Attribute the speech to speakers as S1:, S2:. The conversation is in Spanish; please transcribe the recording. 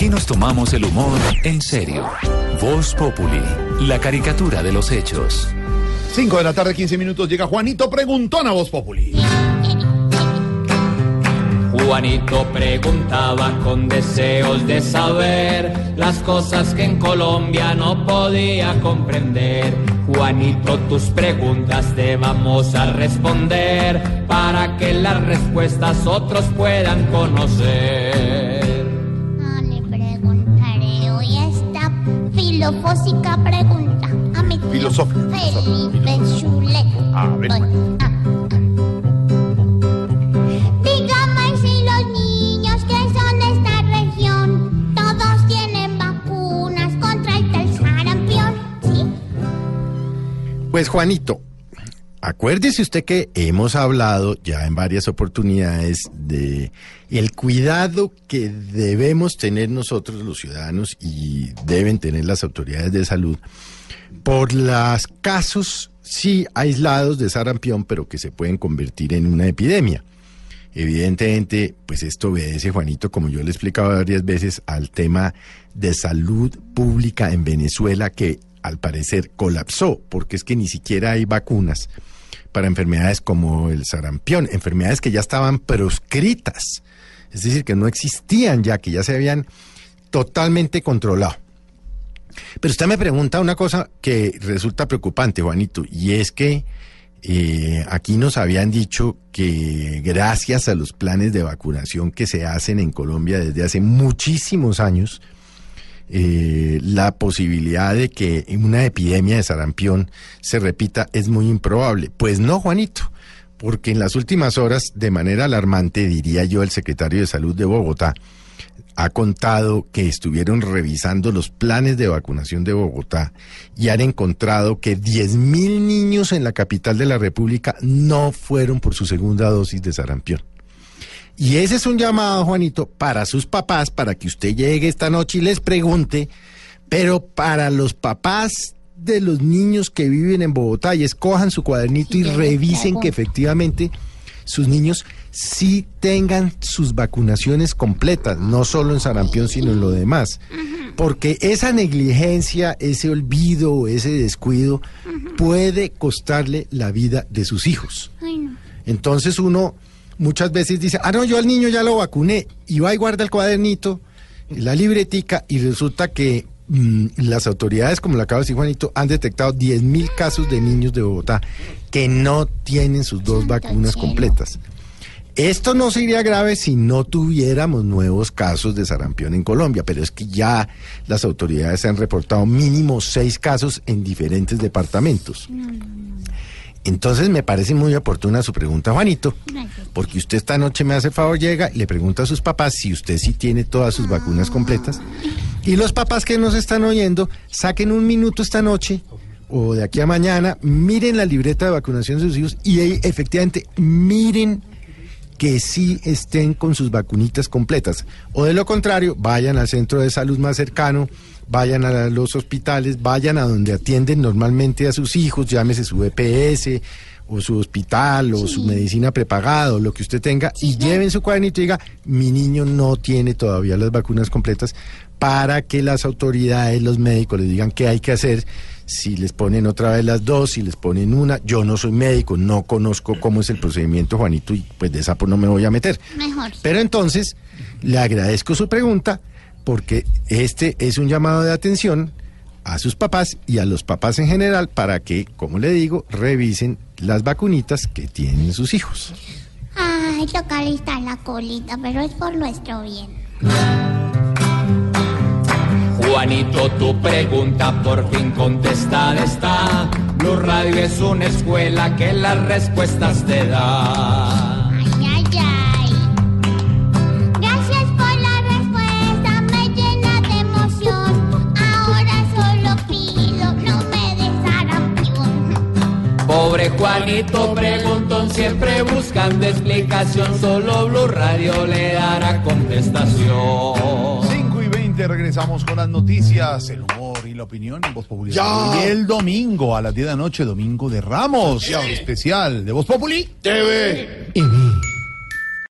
S1: Aquí nos tomamos el humor en serio. Voz Populi, la caricatura de los hechos.
S2: 5 de la tarde, 15 minutos, llega Juanito Preguntón a Voz Populi.
S3: Juanito preguntaba con deseos de saber las cosas que en Colombia no podía comprender. Juanito, tus preguntas te vamos a responder para que las respuestas otros puedan conocer.
S4: Filofósica pregunta a mi tío
S2: Filosófica,
S4: Felipe Zuleta.
S2: A ver,
S4: Voy. Ah, ah. Dígame si los niños que son de esta región todos tienen vacunas contra el tal sarampión, ¿sí?
S5: Pues Juanito, acuérdese usted que hemos hablado ya en varias oportunidades de el cuidado que debemos tener nosotros los ciudadanos y deben tener las autoridades de salud por los casos sí aislados de sarampión, pero que se pueden convertir en una epidemia. Evidentemente, pues esto obedece, Juanito, como yo le he explicado varias veces, al tema de salud pública en Venezuela que al parecer colapsó, porque es que ni siquiera hay vacunas para enfermedades como el sarampión, enfermedades que ya estaban proscritas, es decir, que no existían ya, que ya se habían totalmente controlado. Pero usted me pregunta una cosa que resulta preocupante, Juanito, y es que eh, aquí nos habían dicho que gracias a los planes de vacunación que se hacen en Colombia desde hace muchísimos años, eh, la posibilidad de que una epidemia de sarampión se repita es muy improbable. Pues no, Juanito, porque en las últimas horas, de manera alarmante, diría yo, el secretario de Salud de Bogotá, ha contado que estuvieron revisando los planes de vacunación de Bogotá y han encontrado que 10 mil niños en la capital de la República no fueron por su segunda dosis de sarampión. Y ese es un llamado, Juanito, para sus papás, para que usted llegue esta noche y les pregunte, pero para los papás de los niños que viven en Bogotá y escojan su cuadernito y revisen que efectivamente sus niños sí tengan sus vacunaciones completas, no solo en sarampión, sino en lo demás. Porque esa negligencia, ese olvido, ese descuido puede costarle la vida de sus hijos. Entonces uno muchas veces dice, ah, no, yo al niño ya lo vacuné, y va y guarda el cuadernito, la libretica, y resulta que mm, las autoridades, como lo acaba de decir Juanito, han detectado 10 mil casos de niños de Bogotá que no tienen sus dos vacunas completas. Esto no sería grave si no tuviéramos nuevos casos de sarampión en Colombia, pero es que ya las autoridades han reportado mínimo seis casos en diferentes departamentos. Entonces me parece muy oportuna su pregunta, Juanito, porque usted esta noche me hace favor, llega y le pregunta a sus papás si usted sí tiene todas sus vacunas completas. Y los papás que nos están oyendo, saquen un minuto esta noche o de aquí a mañana, miren la libreta de vacunación de sus hijos y ahí, efectivamente miren que sí estén con sus vacunitas completas. O de lo contrario, vayan al centro de salud más cercano, vayan a los hospitales, vayan a donde atienden normalmente a sus hijos, llámese su EPS o su hospital o su medicina prepagada o lo que usted tenga y lleven su cuadernito y diga, mi niño no tiene todavía las vacunas completas para que las autoridades, los médicos les digan qué hay que hacer si les ponen otra vez las dos, si les ponen una. Yo no soy médico, no conozco cómo es el procedimiento, Juanito, y pues de sapo no me voy a meter.
S4: Mejor.
S5: Pero entonces, le agradezco su pregunta porque este es un llamado de atención a sus papás y a los papás en general para que, como le digo, revisen las vacunitas que tienen sus hijos.
S4: Ay, toca alistar la colita, pero es por nuestro bien.
S3: Juanito, tu pregunta por fin contestada está. Blue Radio es una escuela que las respuestas te da. Juanito preguntón, siempre buscando explicación. Solo Blue Radio le dará contestación.
S2: 5 y 20, regresamos con las noticias, el humor y la opinión en Voz Populi.
S5: Ya.
S2: Y el domingo a las 10 de la noche, domingo de Ramos, especial de Voz Populi.
S5: Y-